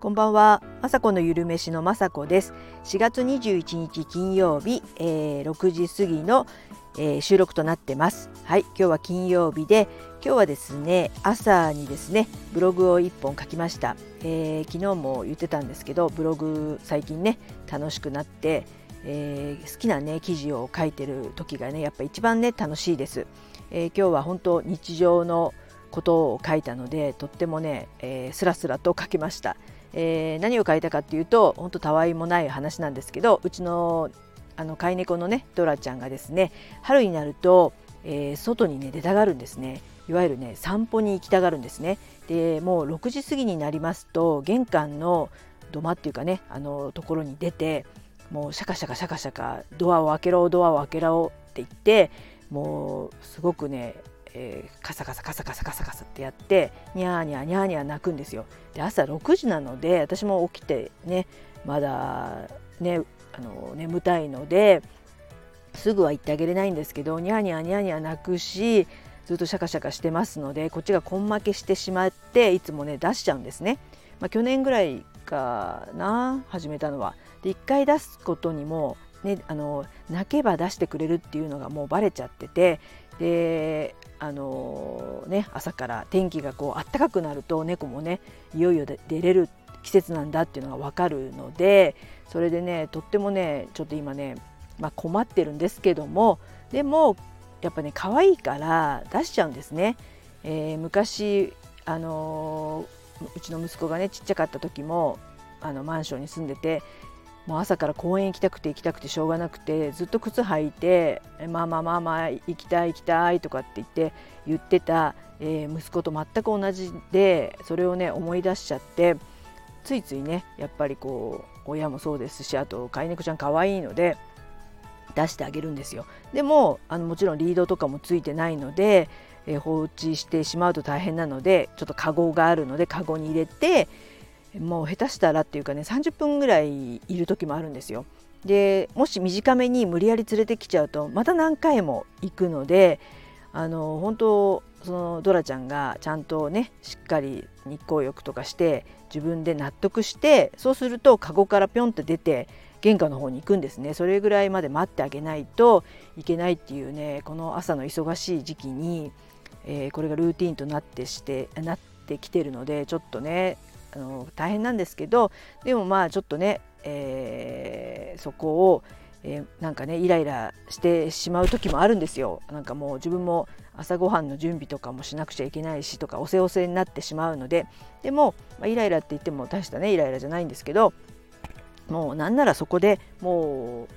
こんばんは、まさこのゆるめしのまさこです。4月21日金曜日、えー、6時過ぎの、えー、収録となってます。はい、今日は金曜日で、今日はですね、朝にですね、ブログを1本書きました。えー、昨日も言ってたんですけど、ブログ最近ね、楽しくなって、えー、好きなね記事を書いてる時がねやっぱ一番ね楽しいです、えー、今日は本当日常のことを書いたのでとってもね、えー、スラスラと書きました、えー、何を書いたかっていうと本当たわいもない話なんですけどうちのあの飼い猫のねドラちゃんがですね春になると、えー、外にね出たがるんですね。いわゆるね散歩に行きたがるんですね。でもう6時過ぎになりますと玄関の土間っていうかねあのところに出てもうシャカシャカシャカシャカドアを開けろドアを開けろって言ってもうすごくねえー、カサカサカサカサカサカサってやってニャーニャーニャーニャー泣くんですよ。で朝6時なので私も起きてねまだねあの眠たいのですぐは行ってあげれないんですけどニャーニャーニャーニャー泣くしずっとシャカシャカしてますのでこっちが根負けしてしまっていつもね出しちゃうんですね。まあ、去年ぐらいかな始めたのは。で1回出すことにもね、あの泣けば出してくれるっていうのがもうバレちゃっててであのね、朝から天気がこう暖かくなると猫もねいよいよ出れる季節なんだっていうのが分かるのでそれでねとってもねちょっと今ね、まあ、困ってるんですけどもでもやっぱね可愛いから出しちゃうんですね。えー、昔あのうちの息子がねちっちゃかった時もあのマンションに住んでてもう朝から公園行きたくて行きたくてしょうがなくてずっと靴履いて「まあまあまあまあ行きたい行きたい」とかって言って言ってた、えー、息子と全く同じでそれをね思い出しちゃってついついねやっぱりこう親もそうですしあと飼い猫ちゃん可愛いので出してあげるんですよ。でもあのもちろんリードとかもついてないので、えー、放置してしまうと大変なのでちょっとカゴがあるのでカゴに入れてもう下手したらっていうかね30分ぐらいいる時もあるんですよ。でもし短めに無理やり連れてきちゃうとまた何回も行くのであの本当そのドラちゃんがちゃんとねしっかり日光浴とかして自分で納得してそうするとカゴからピョンって出て玄関の方に行くんですねそれぐらいまで待ってあげないといけないっていうねこの朝の忙しい時期に、えー、これがルーティンとなってしてなってきてるのでちょっとねあの大変なんですけどでもまあちょっとね、えー、そこを、えー、なんかねイライラしてしまう時もあるんですよ。なんかもう自分も朝ごはんの準備とかもしなくちゃいけないしとかおせおせになってしまうのででも、まあ、イライラって言っても大したねイライラじゃないんですけどもうなんならそこでも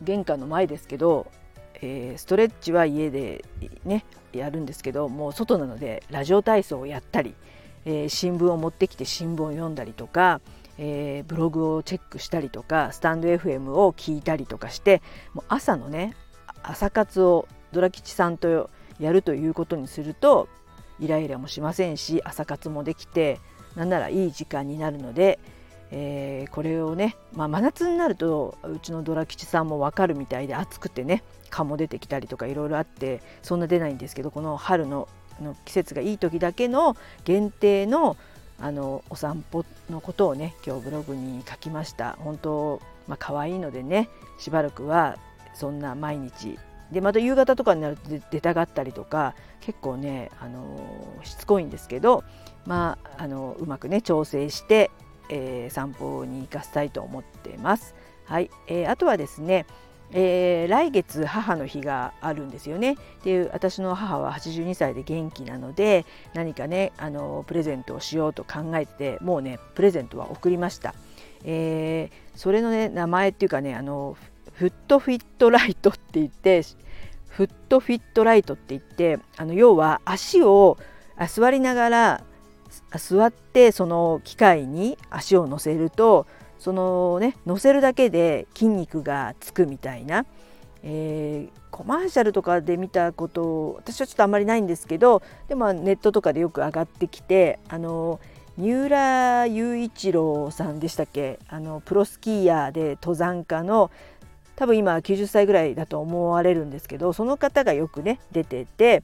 う玄関の前ですけど、えー、ストレッチは家でねやるんですけどもう外なのでラジオ体操をやったりえー、新聞を持ってきて新聞を読んだりとか、えー、ブログをチェックしたりとかスタンド FM を聞いたりとかしてもう朝のね朝活をドラ吉さんとやるということにするとイライラもしませんし朝活もできてなんならいい時間になるので、えー、これをね、まあ、真夏になるとうちのドラ吉さんも分かるみたいで暑くてね蚊も出てきたりとかいろいろあってそんな出ないんですけどこの春のの季節がいい時だけの限定のあのお散歩のことをね今日ブログに書きました。本当まあ可愛いのでねしばらくはそんな毎日。でまた夕方とかになると出たがったりとか結構ねあのしつこいんですけどまああのうまくね調整して、えー、散歩に行かせたいと思ってます。はい、えー、あとはですねえー、来月母の日があるんですよね。で私の母は82歳で元気なので何かねあのプレゼントをしようと考えてもうねプレゼントは送りました。えー、それのね名前っていうかねあのフットフィットライトって言ってフットフィットライトって言ってあの要は足を座りながら座ってその機械に足を乗せるとそのね乗せるだけで筋肉がつくみたいな、えー、コマーシャルとかで見たこと私はちょっとあんまりないんですけどでもネットとかでよく上がってきてあの三浦雄一郎さんでしたっけ？あのプロスキーヤーで登山家の多分今90歳ぐらいだと思われるんですけどその方がよくね出てて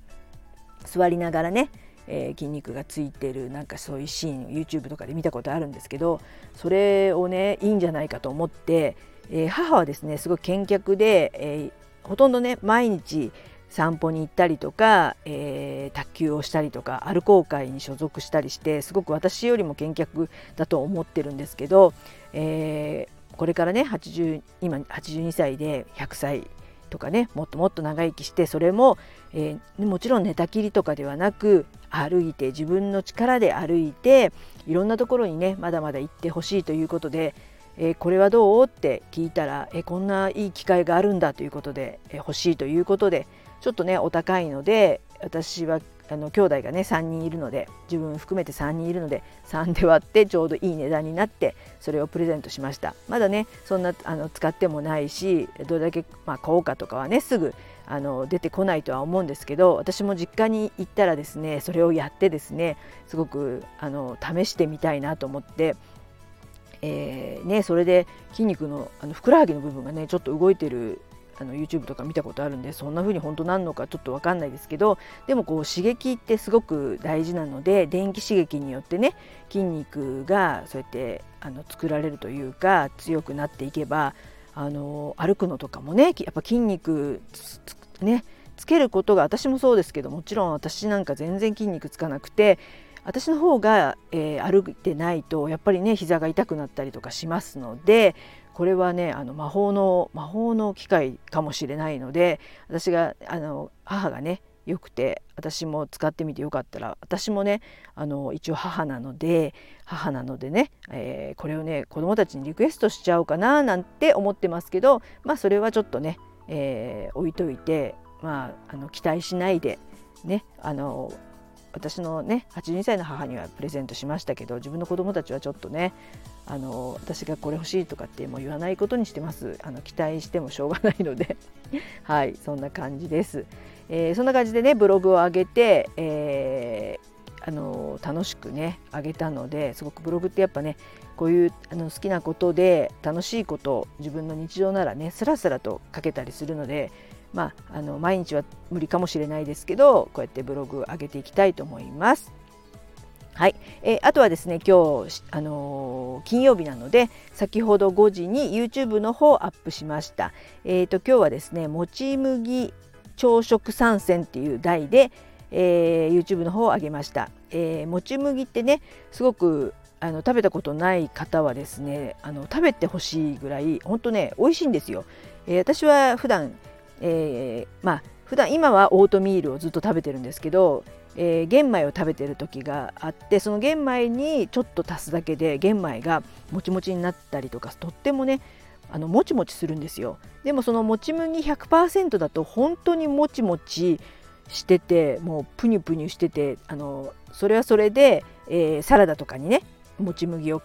座りながらねえー、筋肉がついてるなんかそういうシーン YouTube とかで見たことあるんですけどそれをねいいんじゃないかと思って、えー、母はですねすごい健脚で、えー、ほとんどね毎日散歩に行ったりとか、えー、卓球をしたりとかアルコー会に所属したりしてすごく私よりも健脚だと思ってるんですけど、えー、これからね80今82歳で100歳とかねもっともっと長生きしてそれも、えー、もちろん寝たきりとかではなく歩いて自分の力で歩いていろんなところにねまだまだ行ってほしいということで、えー、これはどう？って聞いたら、えー、こんないい機会があるんだということで、え、欲しいということでちょっとねお高いので私はあの兄弟がね3人いるので自分含めて3人いるので3で割ってちょうどいい値段になってそれをプレゼントしました。まだねそんなあの使ってもないしどれだけ、まあ、買おうかとかはねすぐあの出てこないとは思うんですけど私も実家に行ったらですねそれをやってですねすごくあの試してみたいなと思って、えーね、それで筋肉のあのふくらはぎの部分がねちょっと動いてるあの YouTube とか見たことあるんでそんな風に本当なんのかちょっと分かんないですけどでもこう刺激ってすごく大事なので電気刺激によってね筋肉がそうやってあの作られるというか強くなっていけばあの歩くのとかもねやっぱ筋肉ねつけることが私もそうですけどもちろん私なんか全然筋肉つかなくて私の方が、えー、歩いてないとやっぱりね膝が痛くなったりとかしますのでこれはねあの魔法の魔法の機械かもしれないので私があの母がねよくて私も使ってみてよかったら私もねあの一応母なので母なのでね、えー、これをね子どもたちにリクエストしちゃおうかななんて思ってますけどまあそれはちょっとね、えー、置いといてまああの期待しないでねあの私のね82歳の母にはプレゼントしましたけど自分の子供たちはちょっとねあの私がこれ欲しいとかってもう言わないことにしてます。あの期待してもしょうがないので。はいそんな感じです、えー、そんな感じでねブログを上げて、えー、あの楽しくね上げたのですごくブログってやっぱねこういうあの好きなことで楽しいこと自分の日常ならねスラスラと書けたりするのでまあ、あの毎日は無理かもしれないですけどこうやってブログ上げていきたいと思います。はい、えー、あとはですね今日、あのー、金曜日なので先ほど5時に YouTube の方アップしました。えーと、今日はですねもち麦朝食参戦っていう題で、えー、YouTube の方を上げました。えー、もち麦ってねすごくあの食べたことない方はですねあの食べてほしいぐらい本当ね美味しいんですよ。えー、私は普段えー、まあ普段今はオートミールをずっと食べてるんですけど、えー、玄米を食べてる時があってその玄米にちょっと足すだけで玄米がもちもちになったりとかとってもねあのもちもちするんですよ。でもそのもち麦100%だと本当にもちもちしててもうプニュプニュしててあのそれはそれで、えー、サラダとかにねもち麦を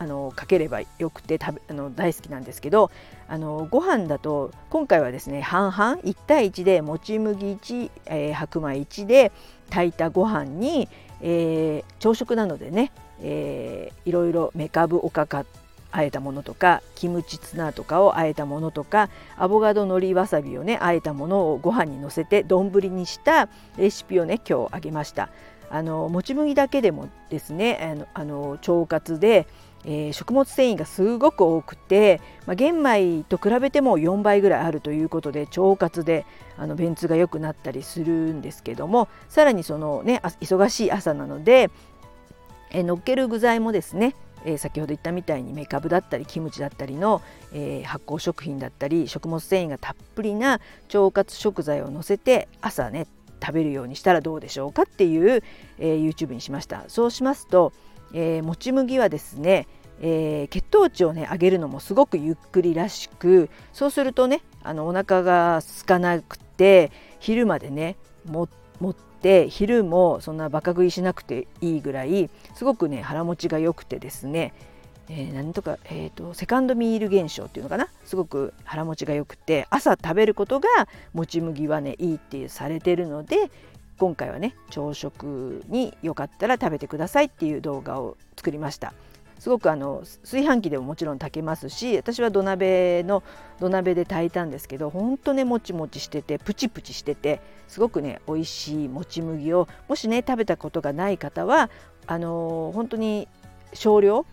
あのかければよくて食べあの大好きなんですけどあのご飯だと今回はですね半々1対1でもち麦1、えー、白米1で炊いたご飯に、えー、朝食なのでね、えー、いろいろめかぶおかかあえたものとかキムチツナとかをあえたものとかアボカドのりわさびをねあえたものをご飯にのせて丼にしたレシピをね今日あげました。あのもち麦だけでもですねあの腸活でえー、食物繊維がすごく多くて、まあ、玄米と比べても4倍ぐらいあるということで腸活であの便通が良くなったりするんですけどもさらにそのね忙しい朝なので、えー、乗っける具材もですねえー、先ほど言ったみたいにメカブだったりキムチだったりの、え、発酵食品だったり食物繊維がたっぷりな腸活食材を乗せて朝ね食べるようにしたらどうでしょうかっていう、え、YouTube にしました。そうしますとえー、もち麦はですね、えー、血糖値をね上げるのもすごくゆっくりらしくそうするとねあのお腹が空かなくて昼までね持って昼もそんなバカ食いしなくていいぐらいすごくね腹持ちが良くてですねえー、何とか、えーと、セカンドミール現象っていうのかな？すごく腹持ちが良くて朝食べることがもち麦はねいいってされてるので今回はね朝食によかったら食べてくださいっていう動画を作りました。すごくあの炊飯器でももちろん炊けますし私は土鍋の土鍋で炊いたんですけどほんとねもちもちしててプチプチしててすごくね美味しいもち麦をもしね食べたことがない方はあのー、本当に少量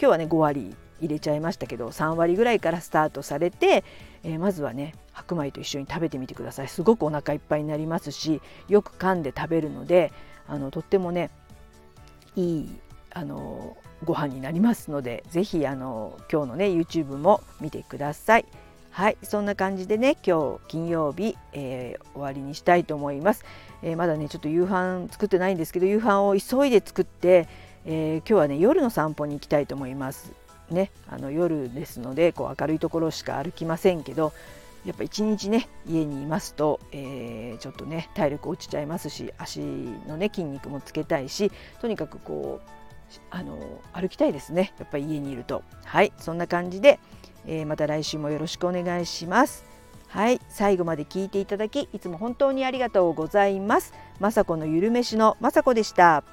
今日はね5割入れちゃいましたけど3割ぐらいからスタートされて、えー、まずはね白米と一緒に食べてみてください。すごくお腹いっぱいになりますしよく噛んで食べるのであのとってもねいいあのご飯になりますので是非あの今日のね YouTube も見てください。はいそんな感じでね今日金曜日、えー、終わりにしたいと思います、えー、まだねちょっと夕飯作ってないんですけど夕飯を急いで作って、えー、今日はね夜の散歩に行きたいと思います。ねあの夜ですのでこう明るいところしか歩きませんけどやっぱ一日ね家にいますと、えー、ちょっとね体力落ちちゃいますし足のね筋肉もつけたいしとにかくこうあの歩きたいですね。やっぱり家にいると。はい。そんな感じで、えー、また来週もよろしくお願いします。はい。最後まで聞いていただきいつも本当にありがとうございます。雅子のゆるめしの雅子でした。